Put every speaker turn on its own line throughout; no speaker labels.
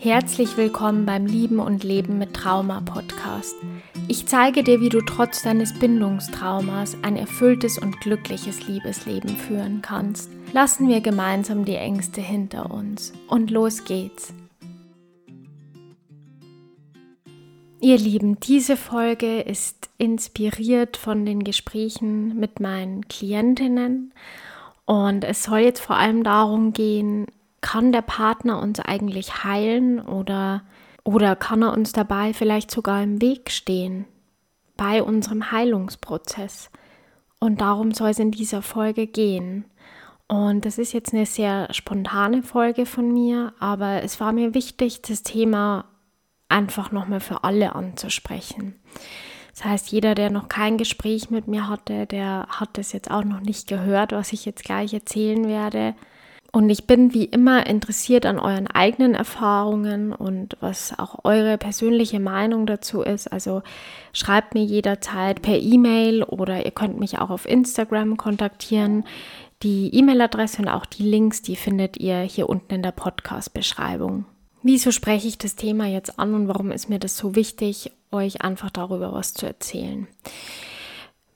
Herzlich willkommen beim Lieben und Leben mit Trauma Podcast. Ich zeige dir, wie du trotz deines Bindungstraumas ein erfülltes und glückliches Liebesleben führen kannst. Lassen wir gemeinsam die Ängste hinter uns. Und los geht's. Ihr Lieben, diese Folge ist inspiriert von den Gesprächen mit meinen Klientinnen und es soll jetzt vor allem darum gehen, kann der Partner uns eigentlich heilen oder, oder kann er uns dabei vielleicht sogar im Weg stehen bei unserem Heilungsprozess? Und darum soll es in dieser Folge gehen. Und das ist jetzt eine sehr spontane Folge von mir, aber es war mir wichtig, das Thema einfach nochmal für alle anzusprechen. Das heißt, jeder, der noch kein Gespräch mit mir hatte, der hat das jetzt auch noch nicht gehört, was ich jetzt gleich erzählen werde. Und ich bin wie immer interessiert an euren eigenen Erfahrungen und was auch eure persönliche Meinung dazu ist. Also schreibt mir jederzeit per E-Mail oder ihr könnt mich auch auf Instagram kontaktieren. Die E-Mail-Adresse und auch die Links, die findet ihr hier unten in der Podcast-Beschreibung. Wieso spreche ich das Thema jetzt an und warum ist mir das so wichtig, euch einfach darüber was zu erzählen?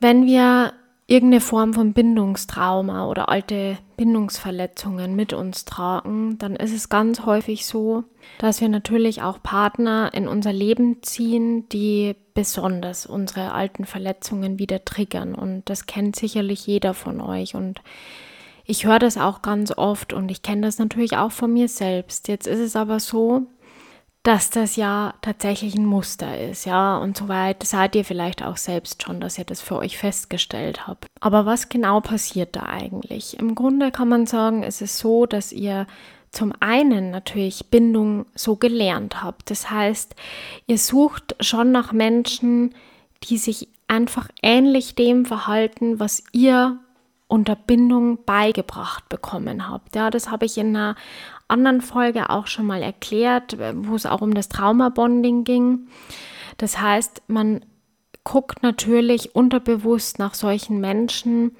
Wenn wir irgendeine Form von Bindungstrauma oder alte Bindungsverletzungen mit uns tragen, dann ist es ganz häufig so, dass wir natürlich auch Partner in unser Leben ziehen, die besonders unsere alten Verletzungen wieder triggern. Und das kennt sicherlich jeder von euch. Und ich höre das auch ganz oft und ich kenne das natürlich auch von mir selbst. Jetzt ist es aber so, dass das ja tatsächlich ein Muster ist, ja, und soweit seid ihr vielleicht auch selbst schon, dass ihr das für euch festgestellt habt. Aber was genau passiert da eigentlich? Im Grunde kann man sagen, es ist so, dass ihr zum einen natürlich Bindung so gelernt habt. Das heißt, ihr sucht schon nach Menschen, die sich einfach ähnlich dem verhalten, was ihr unter Bindung beigebracht bekommen habt. Ja, das habe ich in einer anderen Folge auch schon mal erklärt, wo es auch um das Trauma-Bonding ging. Das heißt, man guckt natürlich unterbewusst nach solchen Menschen,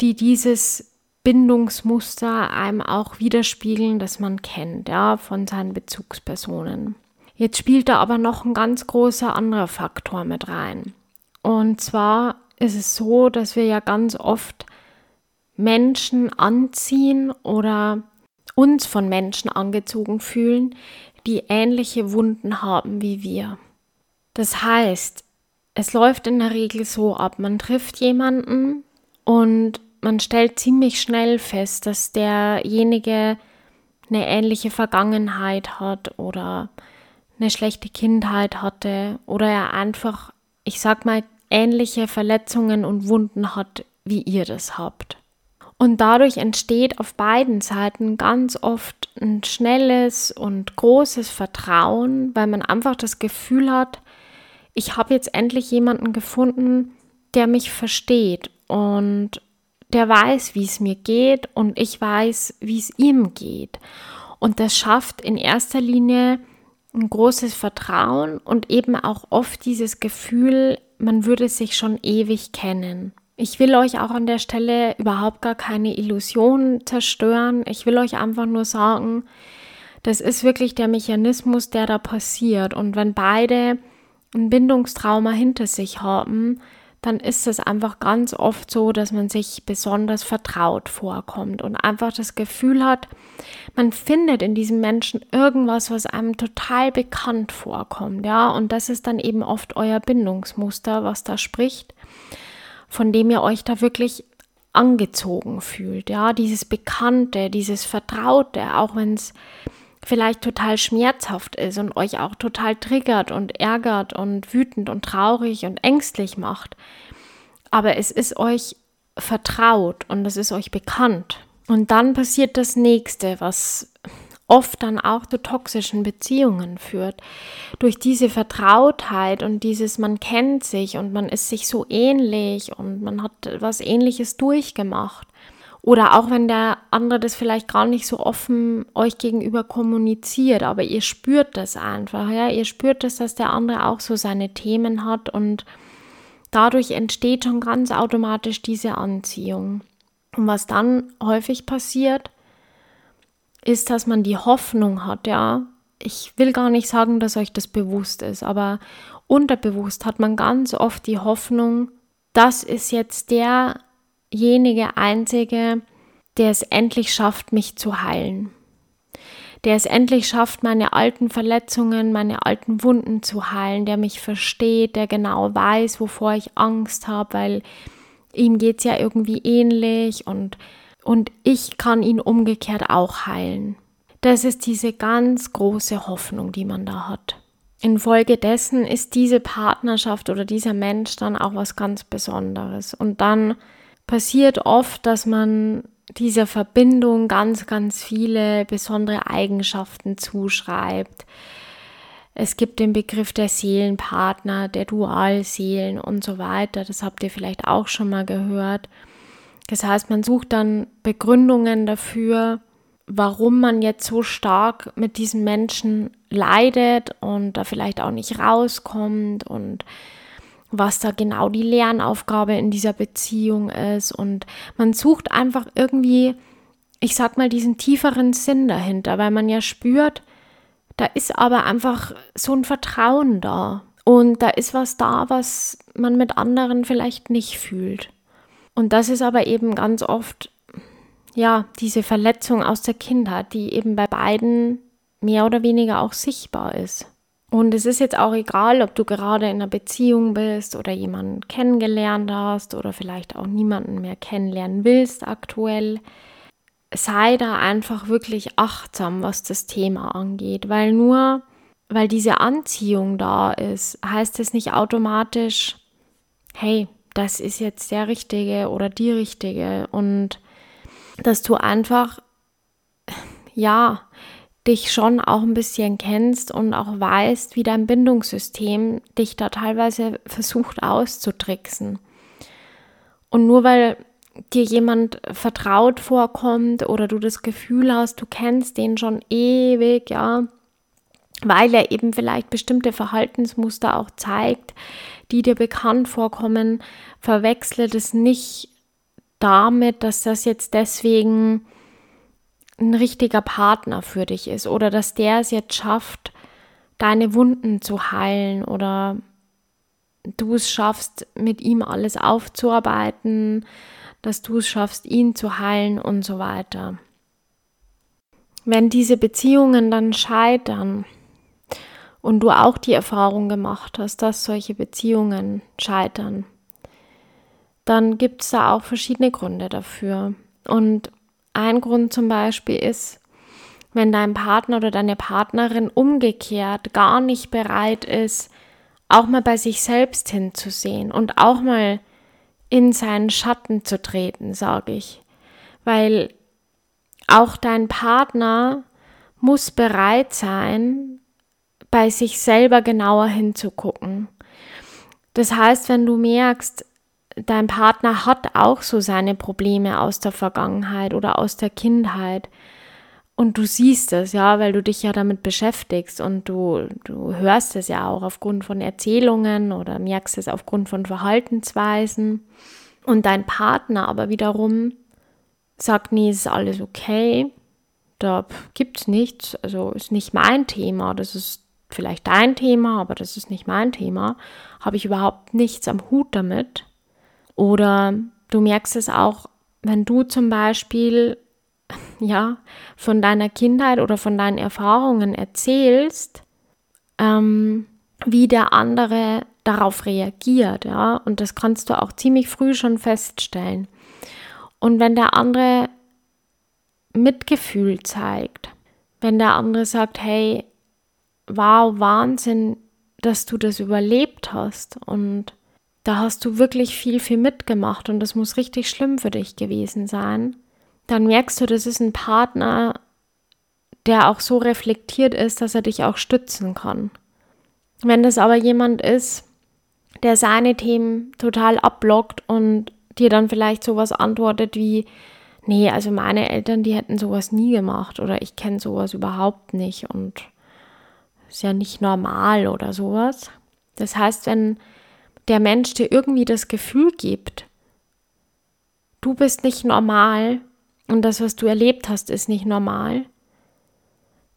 die dieses Bindungsmuster einem auch widerspiegeln, das man kennt, ja, von seinen Bezugspersonen. Jetzt spielt da aber noch ein ganz großer anderer Faktor mit rein. Und zwar ist es so, dass wir ja ganz oft Menschen anziehen oder uns von Menschen angezogen fühlen, die ähnliche Wunden haben wie wir. Das heißt, es läuft in der Regel so ab, man trifft jemanden und man stellt ziemlich schnell fest, dass derjenige eine ähnliche Vergangenheit hat oder eine schlechte Kindheit hatte oder er einfach, ich sag mal, ähnliche Verletzungen und Wunden hat, wie ihr das habt. Und dadurch entsteht auf beiden Seiten ganz oft ein schnelles und großes Vertrauen, weil man einfach das Gefühl hat, ich habe jetzt endlich jemanden gefunden, der mich versteht und der weiß, wie es mir geht und ich weiß, wie es ihm geht. Und das schafft in erster Linie ein großes Vertrauen und eben auch oft dieses Gefühl, man würde sich schon ewig kennen. Ich will euch auch an der Stelle überhaupt gar keine Illusionen zerstören. Ich will euch einfach nur sagen, das ist wirklich der Mechanismus, der da passiert. Und wenn beide ein Bindungstrauma hinter sich haben, dann ist es einfach ganz oft so, dass man sich besonders vertraut vorkommt und einfach das Gefühl hat, man findet in diesem Menschen irgendwas, was einem total bekannt vorkommt, ja, und das ist dann eben oft euer Bindungsmuster, was da spricht von dem ihr euch da wirklich angezogen fühlt. Ja, dieses Bekannte, dieses Vertraute, auch wenn es vielleicht total schmerzhaft ist und euch auch total triggert und ärgert und wütend und traurig und ängstlich macht. Aber es ist euch vertraut und es ist euch bekannt. Und dann passiert das nächste, was oft dann auch zu toxischen Beziehungen führt. Durch diese Vertrautheit und dieses man kennt sich und man ist sich so ähnlich und man hat was ähnliches durchgemacht. Oder auch wenn der andere das vielleicht gar nicht so offen euch gegenüber kommuniziert, aber ihr spürt das einfach, ja, ihr spürt das, dass der andere auch so seine Themen hat und dadurch entsteht schon ganz automatisch diese Anziehung. Und was dann häufig passiert, ist, dass man die Hoffnung hat, ja, ich will gar nicht sagen, dass euch das bewusst ist, aber unterbewusst hat man ganz oft die Hoffnung, das ist jetzt derjenige Einzige, der es endlich schafft, mich zu heilen. Der es endlich schafft, meine alten Verletzungen, meine alten Wunden zu heilen, der mich versteht, der genau weiß, wovor ich Angst habe, weil ihm geht es ja irgendwie ähnlich und, und ich kann ihn umgekehrt auch heilen. Das ist diese ganz große Hoffnung, die man da hat. Infolgedessen ist diese Partnerschaft oder dieser Mensch dann auch was ganz Besonderes. Und dann passiert oft, dass man dieser Verbindung ganz, ganz viele besondere Eigenschaften zuschreibt. Es gibt den Begriff der Seelenpartner, der Dualseelen und so weiter. Das habt ihr vielleicht auch schon mal gehört. Das heißt, man sucht dann Begründungen dafür, warum man jetzt so stark mit diesen Menschen leidet und da vielleicht auch nicht rauskommt und was da genau die Lernaufgabe in dieser Beziehung ist. Und man sucht einfach irgendwie, ich sag mal, diesen tieferen Sinn dahinter, weil man ja spürt, da ist aber einfach so ein Vertrauen da. Und da ist was da, was man mit anderen vielleicht nicht fühlt. Und das ist aber eben ganz oft ja, diese Verletzung aus der Kindheit, die eben bei beiden mehr oder weniger auch sichtbar ist. Und es ist jetzt auch egal, ob du gerade in einer Beziehung bist oder jemanden kennengelernt hast oder vielleicht auch niemanden mehr kennenlernen willst aktuell. Sei da einfach wirklich achtsam, was das Thema angeht, weil nur weil diese Anziehung da ist, heißt es nicht automatisch, hey, das ist jetzt der Richtige oder die Richtige und dass du einfach, ja, dich schon auch ein bisschen kennst und auch weißt, wie dein Bindungssystem dich da teilweise versucht auszutricksen. Und nur weil dir jemand vertraut vorkommt oder du das Gefühl hast, du kennst den schon ewig, ja, weil er eben vielleicht bestimmte Verhaltensmuster auch zeigt, die dir bekannt vorkommen, verwechsle das nicht damit, dass das jetzt deswegen ein richtiger Partner für dich ist oder dass der es jetzt schafft, deine Wunden zu heilen oder du es schaffst, mit ihm alles aufzuarbeiten, dass du es schaffst, ihn zu heilen und so weiter. Wenn diese Beziehungen dann scheitern und du auch die Erfahrung gemacht hast, dass solche Beziehungen scheitern, dann gibt es da auch verschiedene Gründe dafür. Und ein Grund zum Beispiel ist, wenn dein Partner oder deine Partnerin umgekehrt gar nicht bereit ist, auch mal bei sich selbst hinzusehen und auch mal in seinen Schatten zu treten, sage ich. Weil auch dein Partner muss bereit sein, bei sich selber genauer hinzugucken. Das heißt, wenn du merkst, dein Partner hat auch so seine Probleme aus der Vergangenheit oder aus der Kindheit. Und du siehst es, ja, weil du dich ja damit beschäftigst und du, du hörst es ja auch aufgrund von Erzählungen oder merkst es aufgrund von Verhaltensweisen. Und dein Partner aber wiederum sagt, nee, ist alles okay, da gibt es nichts, also ist nicht mein Thema, das ist vielleicht dein Thema, aber das ist nicht mein Thema, habe ich überhaupt nichts am Hut damit. Oder du merkst es auch, wenn du zum Beispiel ja von deiner Kindheit oder von deinen Erfahrungen erzählst, ähm, wie der andere darauf reagiert, ja, und das kannst du auch ziemlich früh schon feststellen. Und wenn der andere Mitgefühl zeigt, wenn der andere sagt, hey, wow, Wahnsinn, dass du das überlebt hast und da hast du wirklich viel, viel mitgemacht und das muss richtig schlimm für dich gewesen sein, dann merkst du, das ist ein Partner, der auch so reflektiert ist, dass er dich auch stützen kann. Wenn das aber jemand ist, der seine Themen total abblockt und dir dann vielleicht sowas antwortet wie, nee, also meine Eltern, die hätten sowas nie gemacht oder ich kenne sowas überhaupt nicht und ist ja nicht normal oder sowas. Das heißt, wenn der Mensch dir irgendwie das Gefühl gibt, du bist nicht normal und das, was du erlebt hast, ist nicht normal,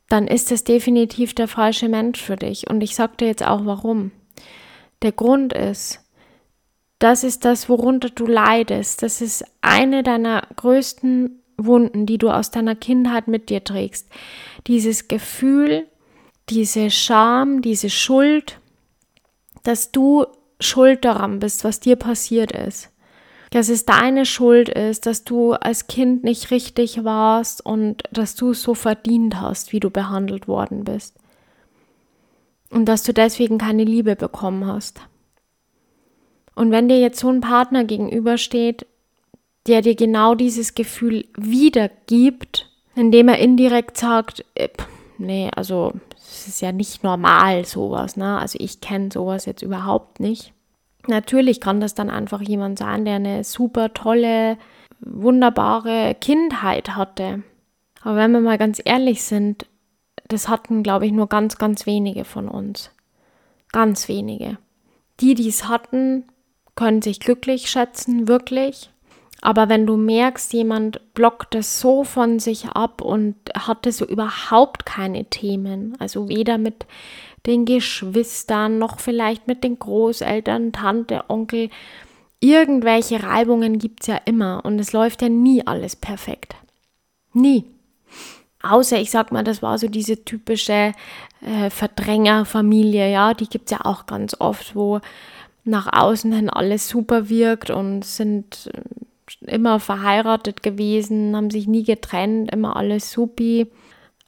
dann ist es definitiv der falsche Mensch für dich. Und ich sage dir jetzt auch warum. Der Grund ist, das ist das, worunter du leidest. Das ist eine deiner größten Wunden, die du aus deiner Kindheit mit dir trägst. Dieses Gefühl, diese Scham, diese Schuld, dass du schuld daran bist, was dir passiert ist. Dass es deine Schuld ist, dass du als Kind nicht richtig warst und dass du so verdient hast, wie du behandelt worden bist. Und dass du deswegen keine Liebe bekommen hast. Und wenn dir jetzt so ein Partner gegenübersteht, der dir genau dieses Gefühl wiedergibt, indem er indirekt sagt, äh, nee, also es ist ja nicht normal sowas, ne? Also ich kenne sowas jetzt überhaupt nicht. Natürlich kann das dann einfach jemand sein, der eine super tolle, wunderbare Kindheit hatte. Aber wenn wir mal ganz ehrlich sind, das hatten, glaube ich, nur ganz, ganz wenige von uns. Ganz wenige. Die, die es hatten, können sich glücklich schätzen, wirklich. Aber wenn du merkst, jemand blockt es so von sich ab und hatte so überhaupt keine Themen, also weder mit den Geschwistern noch vielleicht mit den Großeltern, Tante, Onkel, irgendwelche Reibungen gibt es ja immer und es läuft ja nie alles perfekt. Nie. Außer, ich sag mal, das war so diese typische äh, Verdrängerfamilie, ja, die gibt es ja auch ganz oft, wo nach außen hin alles super wirkt und sind äh, immer verheiratet gewesen, haben sich nie getrennt, immer alles supi.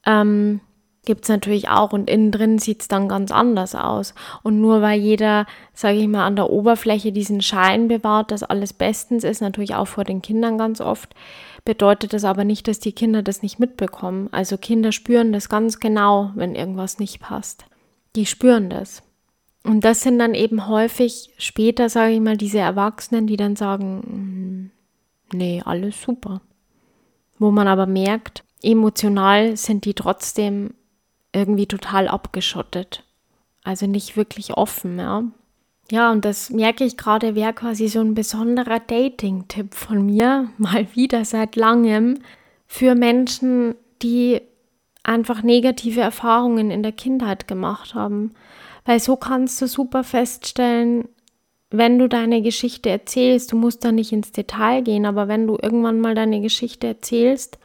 Ähm, Gibt es natürlich auch und innen drin sieht es dann ganz anders aus. Und nur weil jeder, sage ich mal, an der Oberfläche diesen Schein bewahrt, dass alles bestens ist, natürlich auch vor den Kindern ganz oft, bedeutet das aber nicht, dass die Kinder das nicht mitbekommen. Also Kinder spüren das ganz genau, wenn irgendwas nicht passt. Die spüren das. Und das sind dann eben häufig später, sage ich mal, diese Erwachsenen, die dann sagen, hm, nee, alles super. Wo man aber merkt, emotional sind die trotzdem irgendwie total abgeschottet. Also nicht wirklich offen, ja. Ja, und das merke ich gerade, wäre quasi so ein besonderer Dating-Tipp von mir, mal wieder seit langem, für Menschen, die einfach negative Erfahrungen in der Kindheit gemacht haben. Weil so kannst du super feststellen, wenn du deine Geschichte erzählst, du musst da nicht ins Detail gehen, aber wenn du irgendwann mal deine Geschichte erzählst,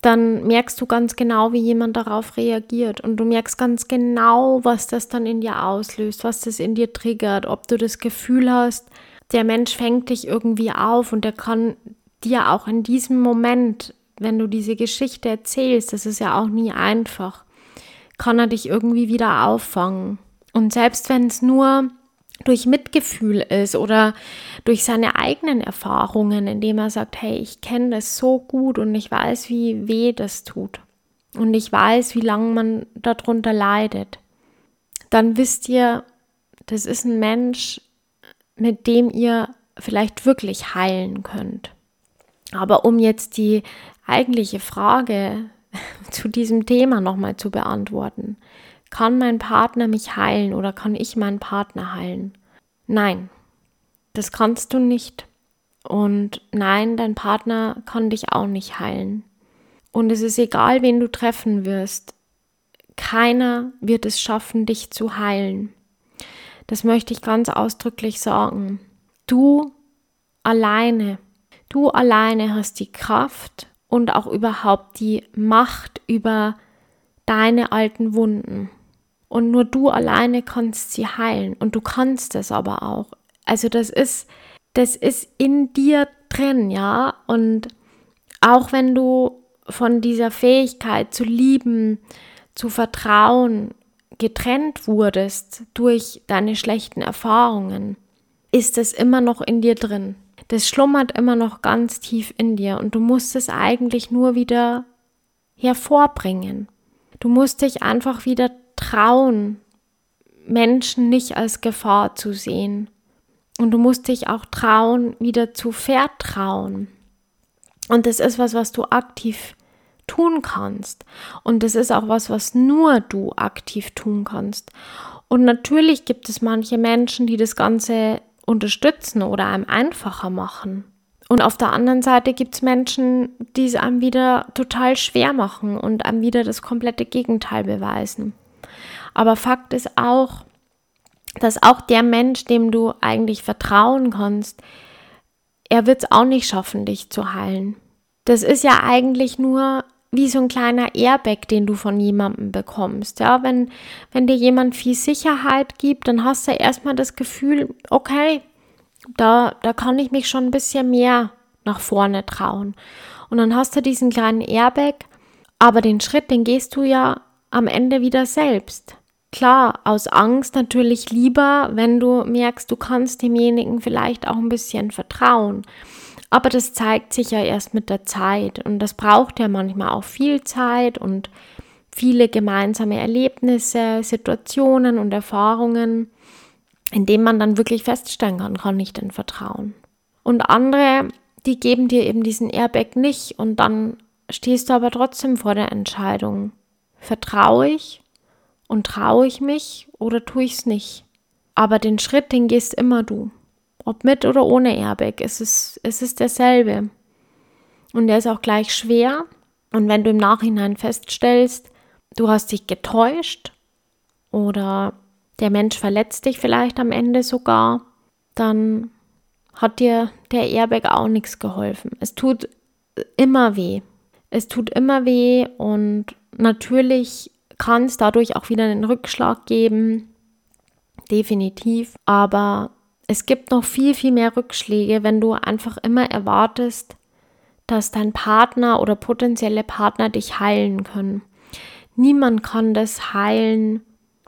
dann merkst du ganz genau, wie jemand darauf reagiert. Und du merkst ganz genau, was das dann in dir auslöst, was das in dir triggert, ob du das Gefühl hast, der Mensch fängt dich irgendwie auf und der kann dir auch in diesem Moment, wenn du diese Geschichte erzählst, das ist ja auch nie einfach, kann er dich irgendwie wieder auffangen. Und selbst wenn es nur durch Mitgefühl ist oder durch seine eigenen Erfahrungen, indem er sagt, hey, ich kenne das so gut und ich weiß, wie weh das tut. Und ich weiß, wie lange man darunter leidet, dann wisst ihr, das ist ein Mensch, mit dem ihr vielleicht wirklich heilen könnt. Aber um jetzt die eigentliche Frage zu diesem Thema nochmal zu beantworten, kann mein Partner mich heilen oder kann ich meinen Partner heilen? Nein, das kannst du nicht. Und nein, dein Partner kann dich auch nicht heilen. Und es ist egal, wen du treffen wirst. Keiner wird es schaffen, dich zu heilen. Das möchte ich ganz ausdrücklich sagen. Du alleine, du alleine hast die Kraft und auch überhaupt die Macht über deine alten Wunden. Und nur du alleine kannst sie heilen. Und du kannst es aber auch. Also das ist, das ist in dir drin, ja. Und auch wenn du von dieser Fähigkeit zu lieben, zu vertrauen, getrennt wurdest durch deine schlechten Erfahrungen, ist es immer noch in dir drin. Das schlummert immer noch ganz tief in dir und du musst es eigentlich nur wieder hervorbringen. Du musst dich einfach wieder trauen, Menschen nicht als Gefahr zu sehen. Und du musst dich auch trauen, wieder zu vertrauen. Und das ist was, was du aktiv tun kannst. Und das ist auch was, was nur du aktiv tun kannst. Und natürlich gibt es manche Menschen, die das Ganze unterstützen oder einem einfacher machen. Und auf der anderen Seite gibt es Menschen, die es einem wieder total schwer machen und einem wieder das komplette Gegenteil beweisen. Aber Fakt ist auch, dass auch der Mensch, dem du eigentlich vertrauen kannst, er wird es auch nicht schaffen, dich zu heilen. Das ist ja eigentlich nur wie so ein kleiner Airbag, den du von jemandem bekommst. Ja, wenn, wenn dir jemand viel Sicherheit gibt, dann hast du erstmal das Gefühl, okay, da, da kann ich mich schon ein bisschen mehr nach vorne trauen. Und dann hast du diesen kleinen Airbag, aber den Schritt, den gehst du ja am Ende wieder selbst. Klar, aus Angst natürlich lieber, wenn du merkst, du kannst demjenigen vielleicht auch ein bisschen vertrauen. Aber das zeigt sich ja erst mit der Zeit und das braucht ja manchmal auch viel Zeit und viele gemeinsame Erlebnisse, Situationen und Erfahrungen, in denen man dann wirklich feststellen kann, kann ich denn vertrauen. Und andere, die geben dir eben diesen Airbag nicht und dann stehst du aber trotzdem vor der Entscheidung, vertraue ich und traue ich mich oder tue ich es nicht. Aber den Schritt, den gehst immer du. Ob mit oder ohne Airbag, es ist, es ist derselbe. Und der ist auch gleich schwer. Und wenn du im Nachhinein feststellst, du hast dich getäuscht oder der Mensch verletzt dich vielleicht am Ende sogar, dann hat dir der Airbag auch nichts geholfen. Es tut immer weh. Es tut immer weh und natürlich kann es dadurch auch wieder einen Rückschlag geben. Definitiv. Aber es gibt noch viel, viel mehr Rückschläge, wenn du einfach immer erwartest, dass dein Partner oder potenzielle Partner dich heilen können. Niemand kann das heilen,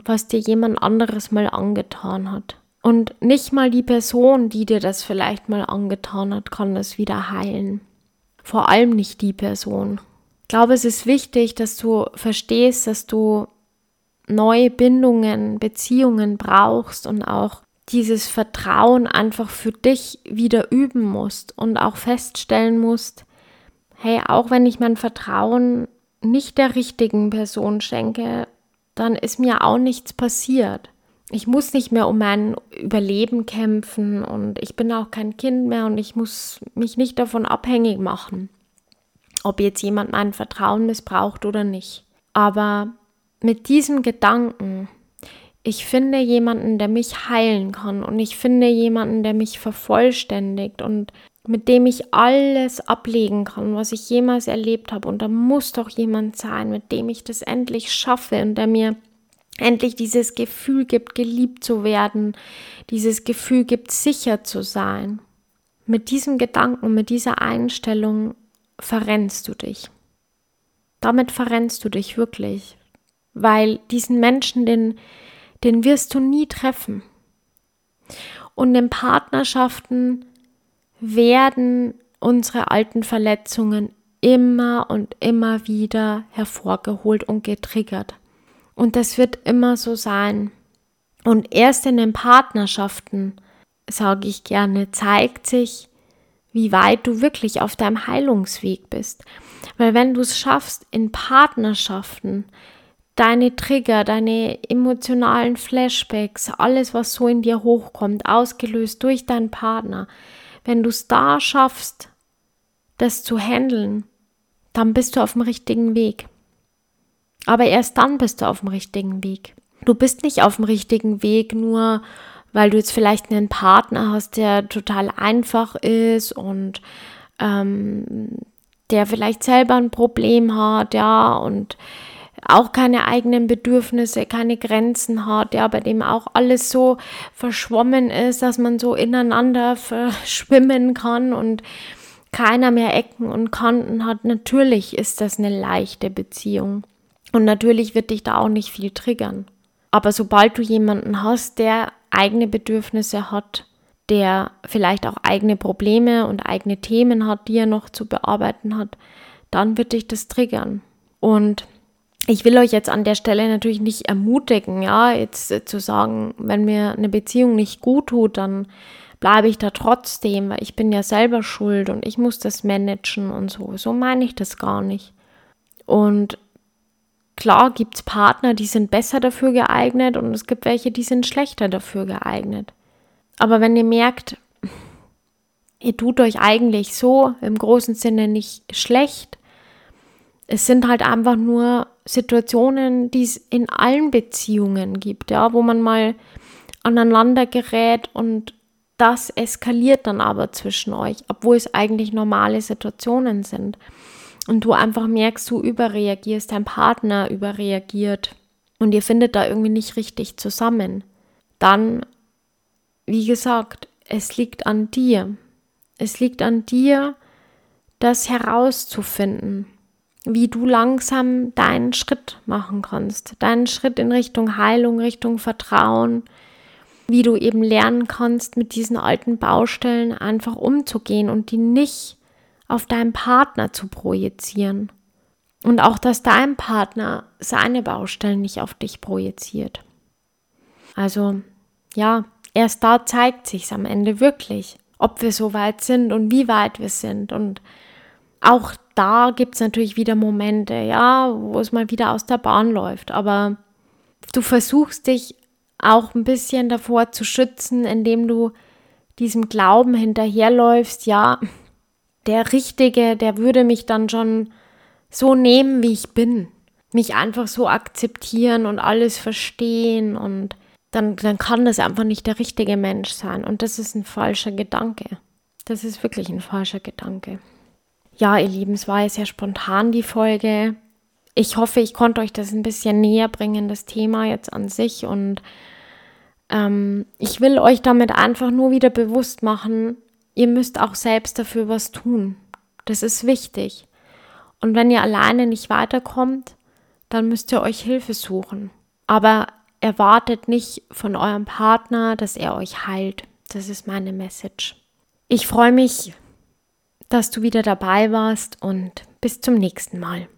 was dir jemand anderes mal angetan hat. Und nicht mal die Person, die dir das vielleicht mal angetan hat, kann das wieder heilen. Vor allem nicht die Person. Ich glaube, es ist wichtig, dass du verstehst, dass du neue Bindungen, Beziehungen brauchst und auch dieses Vertrauen einfach für dich wieder üben musst und auch feststellen musst, hey, auch wenn ich mein Vertrauen nicht der richtigen Person schenke, dann ist mir auch nichts passiert. Ich muss nicht mehr um mein Überleben kämpfen und ich bin auch kein Kind mehr und ich muss mich nicht davon abhängig machen, ob jetzt jemand mein Vertrauen missbraucht oder nicht. Aber mit diesem Gedanken, ich finde jemanden, der mich heilen kann und ich finde jemanden, der mich vervollständigt und mit dem ich alles ablegen kann, was ich jemals erlebt habe. Und da muss doch jemand sein, mit dem ich das endlich schaffe und der mir endlich dieses Gefühl gibt, geliebt zu werden, dieses Gefühl gibt, sicher zu sein. Mit diesem Gedanken, mit dieser Einstellung verrennst du dich. Damit verrennst du dich wirklich, weil diesen Menschen, den den wirst du nie treffen. Und in Partnerschaften werden unsere alten Verletzungen immer und immer wieder hervorgeholt und getriggert. Und das wird immer so sein. Und erst in den Partnerschaften, sage ich gerne, zeigt sich, wie weit du wirklich auf deinem Heilungsweg bist. Weil wenn du es schaffst, in Partnerschaften deine Trigger, deine emotionalen Flashbacks, alles, was so in dir hochkommt, ausgelöst durch deinen Partner, wenn du es da schaffst, das zu handeln, dann bist du auf dem richtigen Weg. Aber erst dann bist du auf dem richtigen Weg. Du bist nicht auf dem richtigen Weg, nur weil du jetzt vielleicht einen Partner hast, der total einfach ist und ähm, der vielleicht selber ein Problem hat, ja, und auch keine eigenen Bedürfnisse, keine Grenzen hat, ja, bei dem auch alles so verschwommen ist, dass man so ineinander verschwimmen kann und keiner mehr Ecken und Kanten hat. Natürlich ist das eine leichte Beziehung. Und natürlich wird dich da auch nicht viel triggern. Aber sobald du jemanden hast, der eigene Bedürfnisse hat, der vielleicht auch eigene Probleme und eigene Themen hat, die er noch zu bearbeiten hat, dann wird dich das triggern. Und ich will euch jetzt an der Stelle natürlich nicht ermutigen, ja, jetzt äh, zu sagen, wenn mir eine Beziehung nicht gut tut, dann bleibe ich da trotzdem, weil ich bin ja selber schuld und ich muss das managen und so. So meine ich das gar nicht. Und klar gibt es Partner, die sind besser dafür geeignet und es gibt welche, die sind schlechter dafür geeignet. Aber wenn ihr merkt, ihr tut euch eigentlich so im großen Sinne nicht schlecht. Es sind halt einfach nur Situationen, die es in allen Beziehungen gibt, ja, wo man mal aneinander gerät und das eskaliert dann aber zwischen euch, obwohl es eigentlich normale Situationen sind. Und du einfach merkst, du überreagierst, dein Partner überreagiert und ihr findet da irgendwie nicht richtig zusammen. Dann, wie gesagt, es liegt an dir. Es liegt an dir, das herauszufinden, wie du langsam deinen Schritt machen kannst. Deinen Schritt in Richtung Heilung, Richtung Vertrauen, wie du eben lernen kannst, mit diesen alten Baustellen einfach umzugehen und die nicht auf deinen Partner zu projizieren. Und auch, dass dein Partner seine Baustellen nicht auf dich projiziert. Also, ja, erst da zeigt sich am Ende wirklich, ob wir so weit sind und wie weit wir sind. Und auch da gibt es natürlich wieder Momente, ja, wo es mal wieder aus der Bahn läuft. Aber du versuchst dich auch ein bisschen davor zu schützen, indem du diesem Glauben hinterherläufst, ja, der Richtige, der würde mich dann schon so nehmen, wie ich bin. Mich einfach so akzeptieren und alles verstehen und dann, dann kann das einfach nicht der richtige Mensch sein. Und das ist ein falscher Gedanke. Das ist wirklich ein falscher Gedanke. Ja, ihr Lieben, es war ja sehr spontan die Folge. Ich hoffe, ich konnte euch das ein bisschen näher bringen, das Thema jetzt an sich. Und ähm, ich will euch damit einfach nur wieder bewusst machen, ihr müsst auch selbst dafür was tun. Das ist wichtig. Und wenn ihr alleine nicht weiterkommt, dann müsst ihr euch Hilfe suchen. Aber erwartet nicht von eurem Partner, dass er euch heilt. Das ist meine Message. Ich freue mich, dass du wieder dabei warst und bis zum nächsten Mal.